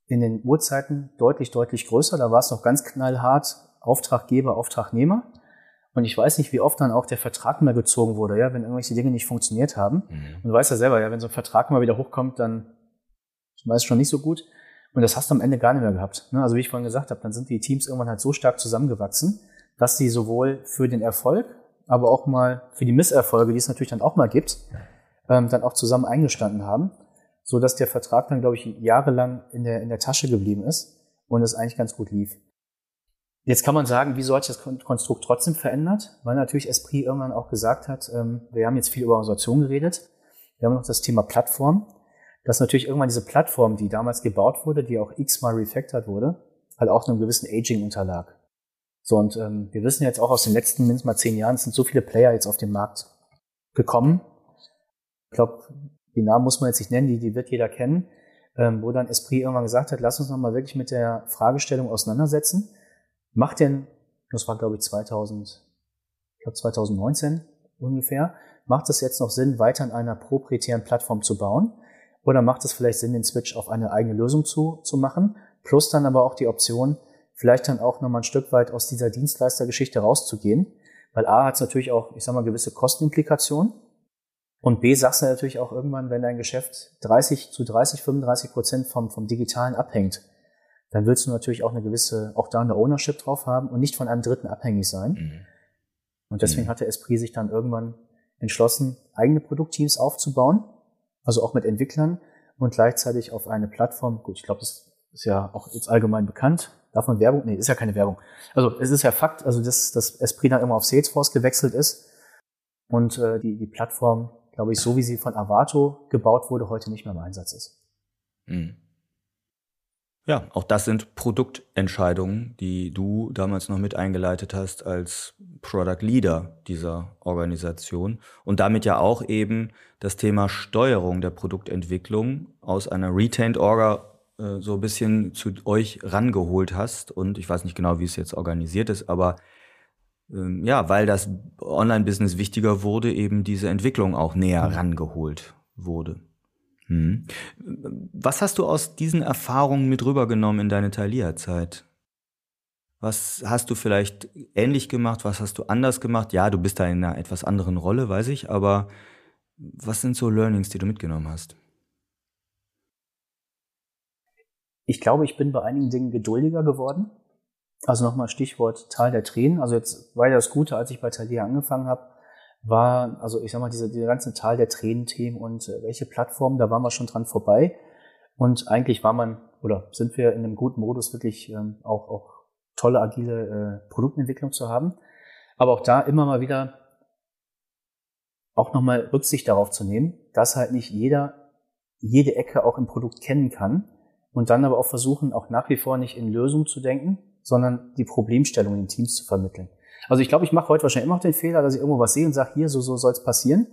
in den Urzeiten deutlich, deutlich größer. Da war es noch ganz knallhart Auftraggeber, Auftragnehmer. Und ich weiß nicht, wie oft dann auch der Vertrag mal gezogen wurde, ja, wenn irgendwelche Dinge nicht funktioniert haben. Mhm. Und du weißt ja selber, ja, wenn so ein Vertrag mal wieder hochkommt, dann ist meist schon nicht so gut. Und das hast du am Ende gar nicht mehr gehabt. Ne? Also wie ich vorhin gesagt habe, dann sind die Teams irgendwann halt so stark zusammengewachsen, dass sie sowohl für den Erfolg, aber auch mal für die Misserfolge, die es natürlich dann auch mal gibt, ähm, dann auch zusammen eingestanden haben, so dass der Vertrag dann, glaube ich, jahrelang in der, in der Tasche geblieben ist und es eigentlich ganz gut lief. Jetzt kann man sagen, wieso hat sich das Konstrukt trotzdem verändert? Weil natürlich Esprit irgendwann auch gesagt hat, ähm, wir haben jetzt viel über Organisation geredet, wir haben noch das Thema Plattform dass natürlich irgendwann diese Plattform, die damals gebaut wurde, die auch x-mal refactored wurde, halt auch einem gewissen Aging unterlag. So, und ähm, wir wissen jetzt auch aus den letzten mindestens mal zehn Jahren, es sind so viele Player jetzt auf den Markt gekommen. Ich glaube, die Namen muss man jetzt nicht nennen, die, die wird jeder kennen, ähm, wo dann Esprit irgendwann gesagt hat, lass uns nochmal wirklich mit der Fragestellung auseinandersetzen. Macht denn, das war glaube ich 2000, ich glaube 2019 ungefähr, macht es jetzt noch Sinn, weiter an einer proprietären Plattform zu bauen? Oder macht es vielleicht Sinn, den Switch auf eine eigene Lösung zu, zu machen? Plus dann aber auch die Option, vielleicht dann auch nochmal ein Stück weit aus dieser Dienstleistergeschichte rauszugehen. Weil A hat es natürlich auch, ich sag mal, gewisse Kostenimplikationen. Und B sagst du natürlich auch irgendwann, wenn dein Geschäft 30 zu 30, 35 Prozent vom, vom Digitalen abhängt, dann willst du natürlich auch eine gewisse, auch da eine Ownership drauf haben und nicht von einem Dritten abhängig sein. Mhm. Und deswegen mhm. hatte Esprit sich dann irgendwann entschlossen, eigene Produktteams aufzubauen also auch mit Entwicklern und gleichzeitig auf eine Plattform, gut, ich glaube, das ist ja auch jetzt allgemein bekannt, Darf man Werbung? Nee, ist ja keine Werbung. Also es ist ja Fakt, also dass, dass Esprit dann immer auf Salesforce gewechselt ist und äh, die, die Plattform, glaube ich, so wie sie von Avato gebaut wurde, heute nicht mehr im Einsatz ist. Mhm. Ja, auch das sind Produktentscheidungen, die du damals noch mit eingeleitet hast als Product Leader dieser Organisation und damit ja auch eben das Thema Steuerung der Produktentwicklung aus einer Retained Orga äh, so ein bisschen zu euch rangeholt hast und ich weiß nicht genau, wie es jetzt organisiert ist, aber ähm, ja, weil das Online-Business wichtiger wurde, eben diese Entwicklung auch näher mhm. rangeholt wurde. Hm. Was hast du aus diesen Erfahrungen mit rübergenommen in deine Thalia-Zeit? Was hast du vielleicht ähnlich gemacht? Was hast du anders gemacht? Ja, du bist da in einer etwas anderen Rolle, weiß ich, aber was sind so Learnings, die du mitgenommen hast? Ich glaube, ich bin bei einigen Dingen geduldiger geworden. Also nochmal Stichwort Tal der Tränen. Also jetzt war ja das Gute, als ich bei Thalia angefangen habe, war, also ich sag mal, diese, diese ganzen Tal der Tränen-Themen und äh, welche Plattformen, da waren wir schon dran vorbei. Und eigentlich war man, oder sind wir in einem guten Modus, wirklich ähm, auch, auch tolle, agile äh, Produktentwicklung zu haben. Aber auch da immer mal wieder auch nochmal Rücksicht darauf zu nehmen, dass halt nicht jeder jede Ecke auch im Produkt kennen kann und dann aber auch versuchen, auch nach wie vor nicht in Lösungen zu denken, sondern die Problemstellung in Teams zu vermitteln. Also ich glaube, ich mache heute wahrscheinlich immer noch den Fehler, dass ich irgendwo was sehe und sage, hier, so, so soll es passieren.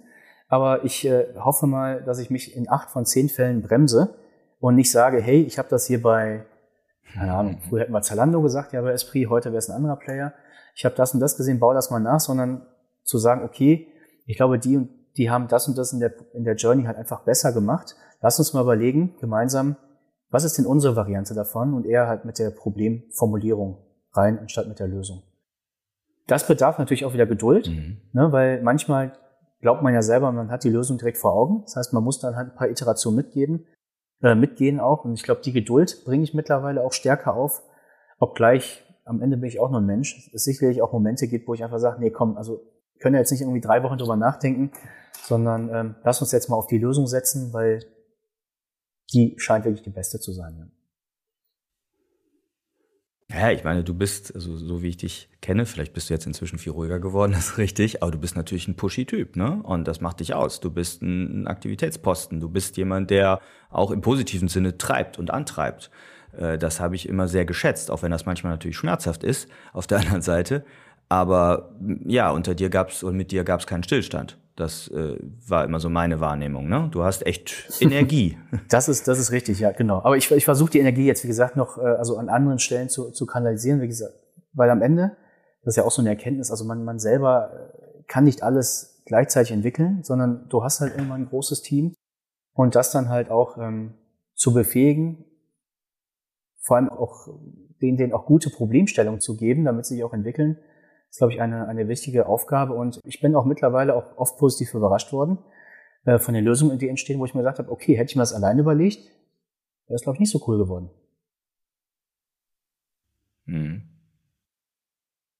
Aber ich äh, hoffe mal, dass ich mich in acht von zehn Fällen bremse und nicht sage, hey, ich habe das hier bei, keine Ahnung, früher hätten wir Zalando gesagt, ja, bei Esprit, heute wäre es ein anderer Player. Ich habe das und das gesehen, baue das mal nach, sondern zu sagen, okay, ich glaube, die und die haben das und das in der, in der Journey halt einfach besser gemacht. Lass uns mal überlegen, gemeinsam, was ist denn unsere Variante davon und eher halt mit der Problemformulierung rein, anstatt mit der Lösung. Das bedarf natürlich auch wieder Geduld, mhm. ne, weil manchmal glaubt man ja selber, man hat die Lösung direkt vor Augen. Das heißt, man muss dann halt ein paar Iterationen mitgeben, äh, mitgehen auch. Und ich glaube, die Geduld bringe ich mittlerweile auch stärker auf, obgleich am Ende bin ich auch nur ein Mensch. Es sicherlich auch Momente gibt, wo ich einfach sage, nee, komm, also können ja jetzt nicht irgendwie drei Wochen drüber nachdenken, sondern ähm, lass uns jetzt mal auf die Lösung setzen, weil die scheint wirklich die beste zu sein. Ja. Ich meine, du bist, also so wie ich dich kenne, vielleicht bist du jetzt inzwischen viel ruhiger geworden, *laughs* das ist richtig, aber du bist natürlich ein pushy-Typ, ne? Und das macht dich aus. Du bist ein Aktivitätsposten. Du bist jemand, der auch im positiven Sinne treibt und antreibt. Äh, das habe ich immer sehr geschätzt, auch wenn das manchmal natürlich schmerzhaft ist auf der *laughs* anderen Seite. Aber ja, unter dir gab's und mit dir gab's keinen Stillstand. Das äh, war immer so meine Wahrnehmung. Ne? Du hast echt *laughs* Energie. das ist das ist richtig, ja genau. Aber ich, ich versuche die Energie jetzt wie gesagt noch äh, also an anderen Stellen zu, zu kanalisieren, wie gesagt, weil am Ende das ist ja auch so eine Erkenntnis. Also man man selber äh, kann nicht alles gleichzeitig entwickeln, sondern du hast halt immer ein großes Team und das dann halt auch ähm, zu befähigen, vor allem auch denen, denen auch gute Problemstellungen zu geben, damit sie sich auch entwickeln ist, glaube ich, eine, eine wichtige Aufgabe. Und ich bin auch mittlerweile auch oft positiv überrascht worden äh, von den Lösungen, die entstehen, wo ich mir gesagt habe, okay, hätte ich mir das alleine überlegt, wäre es, glaube ich, nicht so cool geworden. Hm.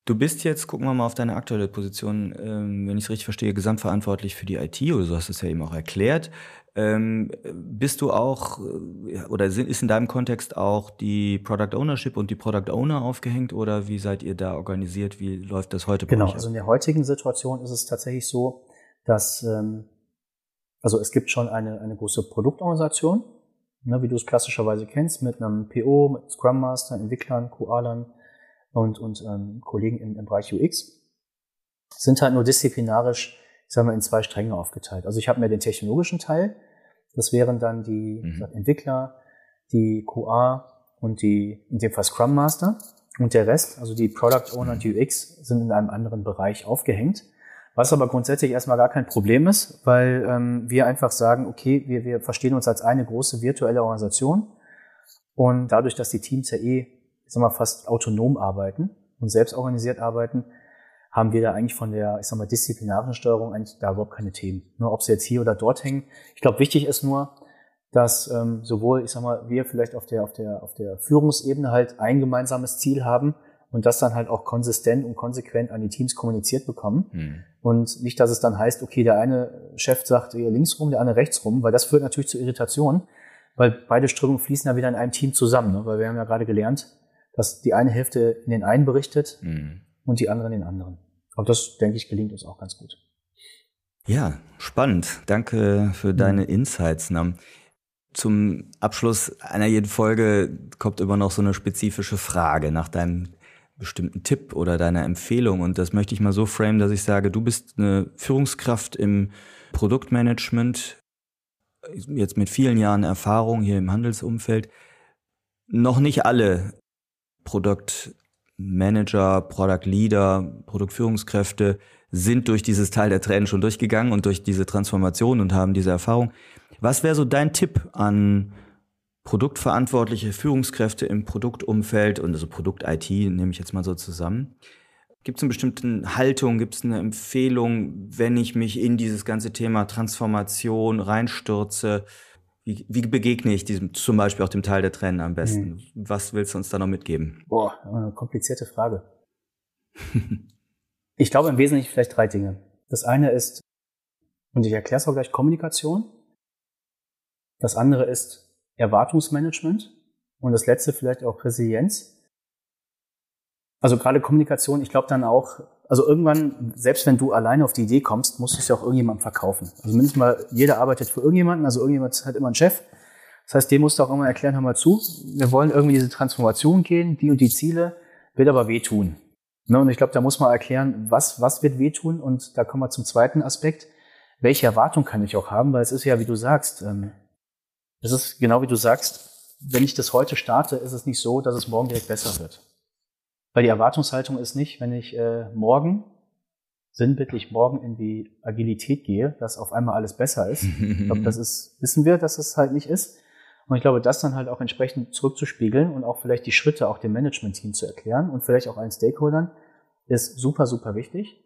Du bist jetzt, gucken wir mal auf deine aktuelle Position, ähm, wenn ich es richtig verstehe, gesamtverantwortlich für die IT, oder so hast du es ja eben auch erklärt. Ähm, bist du auch, äh, oder ist in deinem Kontext auch die Product Ownership und die Product Owner aufgehängt oder wie seid ihr da organisiert? Wie läuft das heute? Genau, also in der heutigen Situation ist es tatsächlich so, dass, ähm, also es gibt schon eine, eine große Produktorganisation, ne, wie du es klassischerweise kennst, mit einem PO, mit Scrum Master, Entwicklern, QA-Lern und, und ähm, Kollegen im, im Bereich UX. Sind halt nur disziplinarisch, ich sag mal, in zwei Stränge aufgeteilt. Also ich habe mir den technologischen Teil, das wären dann die mhm. Entwickler, die QA und die, in dem Fall Scrum Master. Und der Rest, also die Product Owner und UX, sind in einem anderen Bereich aufgehängt. Was aber grundsätzlich erstmal gar kein Problem ist, weil ähm, wir einfach sagen, okay, wir, wir verstehen uns als eine große virtuelle Organisation. Und dadurch, dass die Teams ja eh, ich sag mal, fast autonom arbeiten und selbst organisiert arbeiten, haben wir da eigentlich von der, ich sag mal, disziplinarischen Steuerung eigentlich da überhaupt keine Themen. Nur ob sie jetzt hier oder dort hängen. Ich glaube, wichtig ist nur, dass ähm, sowohl, ich sag mal, wir vielleicht auf der, auf der, auf der Führungsebene halt ein gemeinsames Ziel haben und das dann halt auch konsistent und konsequent an die Teams kommuniziert bekommen. Mhm. Und nicht, dass es dann heißt, okay, der eine Chef sagt eher links rum, der andere rechts rum, weil das führt natürlich zu Irritation, weil beide Strömungen fließen ja wieder in einem Team zusammen, ne? weil wir haben ja gerade gelernt, dass die eine Hälfte in den einen berichtet mhm und die anderen den anderen. Aber das, denke ich, gelingt uns auch ganz gut. Ja, spannend. Danke für deine Insights, Nam. zum Abschluss einer jeden Folge kommt immer noch so eine spezifische Frage nach deinem bestimmten Tipp oder deiner Empfehlung. Und das möchte ich mal so framen, dass ich sage, du bist eine Führungskraft im Produktmanagement, jetzt mit vielen Jahren Erfahrung hier im Handelsumfeld. Noch nicht alle Produktmanager, Product Leader, Produktführungskräfte sind durch dieses Teil der Tränen schon durchgegangen und durch diese Transformation und haben diese Erfahrung. Was wäre so dein Tipp an produktverantwortliche Führungskräfte im Produktumfeld und also Produkt-IT nehme ich jetzt mal so zusammen? Gibt es eine bestimmte Haltung, gibt es eine Empfehlung, wenn ich mich in dieses ganze Thema Transformation reinstürze? Wie, wie begegne ich diesem, zum Beispiel auch dem Teil der Tränen am besten? Mhm. Was willst du uns da noch mitgeben? Boah, eine komplizierte Frage. *laughs* ich glaube im Wesentlichen vielleicht drei Dinge. Das eine ist, und ich erkläre es auch gleich, Kommunikation. Das andere ist Erwartungsmanagement. Und das letzte vielleicht auch Resilienz. Also gerade Kommunikation, ich glaube dann auch, also irgendwann, selbst wenn du alleine auf die Idee kommst, musst du es ja auch irgendjemandem verkaufen. Also mindestens mal, jeder arbeitet für irgendjemanden, also irgendjemand hat immer einen Chef. Das heißt, dem musst du auch immer erklären, hör mal zu, wir wollen irgendwie diese Transformation gehen, die und die Ziele, wird aber wehtun. Ne? Und ich glaube, da muss man erklären, was, was wird wehtun. Und da kommen wir zum zweiten Aspekt. Welche Erwartung kann ich auch haben? Weil es ist ja, wie du sagst, ähm, es ist genau wie du sagst, wenn ich das heute starte, ist es nicht so, dass es morgen direkt besser wird. Weil die Erwartungshaltung ist nicht, wenn ich äh, morgen, sinnbildlich morgen in die Agilität gehe, dass auf einmal alles besser ist. ich glaube, das ist, wissen wir, dass es halt nicht ist. Und ich glaube, das dann halt auch entsprechend zurückzuspiegeln und auch vielleicht die Schritte auch dem Management-Team zu erklären und vielleicht auch allen Stakeholdern, ist super, super wichtig.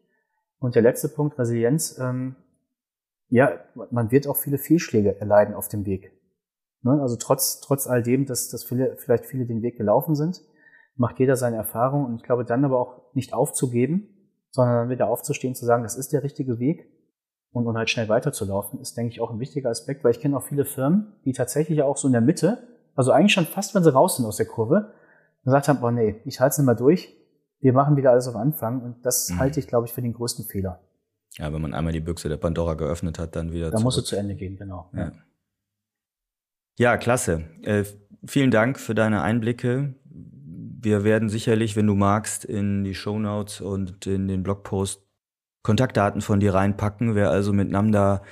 Und der letzte Punkt, Resilienz, ähm, ja, man wird auch viele Fehlschläge erleiden auf dem Weg. Ne? Also trotz, trotz all dem, dass, dass viele, vielleicht viele den Weg gelaufen sind, macht jeder seine Erfahrung und ich glaube dann aber auch nicht aufzugeben, sondern dann wieder aufzustehen, zu sagen, das ist der richtige Weg und, und halt schnell weiterzulaufen, ist, denke ich, auch ein wichtiger Aspekt, weil ich kenne auch viele Firmen, die tatsächlich auch so in der Mitte, also eigentlich schon fast, wenn sie raus sind aus der Kurve, gesagt haben, oh nee, ich halte es nicht mal durch, wir machen wieder alles auf Anfang und das mhm. halte ich, glaube ich, für den größten Fehler. Ja, wenn man einmal die Büchse der Pandora geöffnet hat, dann wieder. Da muss es zu Ende gehen, genau. Ja. Ja, klasse. Äh, vielen Dank für deine Einblicke. Wir werden sicherlich, wenn du magst, in die Show Notes und in den Blogpost Kontaktdaten von dir reinpacken. Wer also mit Namda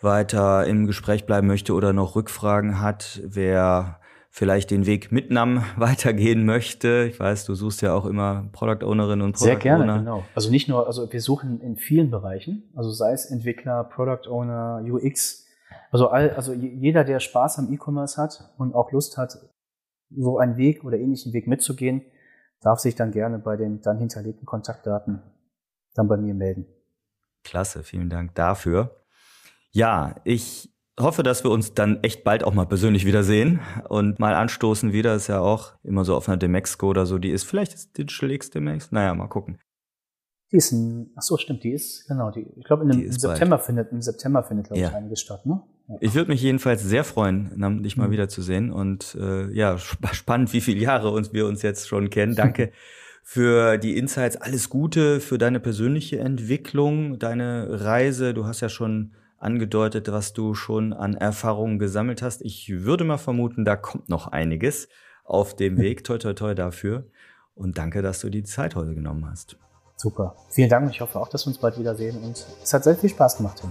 weiter im Gespräch bleiben möchte oder noch Rückfragen hat, wer vielleicht den Weg mit NAM *laughs* weitergehen möchte. Ich weiß, du suchst ja auch immer Product Ownerinnen und Product Sehr gerne, Owner. genau. Also nicht nur, also wir suchen in vielen Bereichen, also sei es Entwickler, Product Owner, UX, also, all, also jeder, der Spaß am E-Commerce hat und auch Lust hat, so einen Weg oder ähnlichen Weg mitzugehen, darf sich dann gerne bei den dann hinterlegten Kontaktdaten dann bei mir melden. Klasse, vielen Dank dafür. Ja, ich hoffe, dass wir uns dann echt bald auch mal persönlich wiedersehen und mal anstoßen wieder. Ist ja auch immer so auf einer Demexco oder so. Die ist vielleicht ist Digital X demnächst. Naja, mal gucken. Die ist ein, ach so, stimmt, die ist, genau, die, ich glaube, im September bald. findet, im September findet, glaube ja. ich, einiges statt, ne? Ich würde mich jedenfalls sehr freuen, dich mal mhm. wiederzusehen und äh, ja, *laughs* spannend, wie viele Jahre uns wir uns jetzt schon kennen. *laughs* Danke für die Insights. Alles Gute für deine persönliche Entwicklung, deine Reise. Du hast ja schon angedeutet, was du schon an Erfahrungen gesammelt hast. Ich würde mal vermuten, da kommt noch einiges auf dem Weg. Toi, toi, toi dafür. Und danke, dass du die Zeit heute genommen hast. Super. Vielen Dank. Ich hoffe auch, dass wir uns bald wiedersehen. Und es hat sehr viel Spaß gemacht. Tim.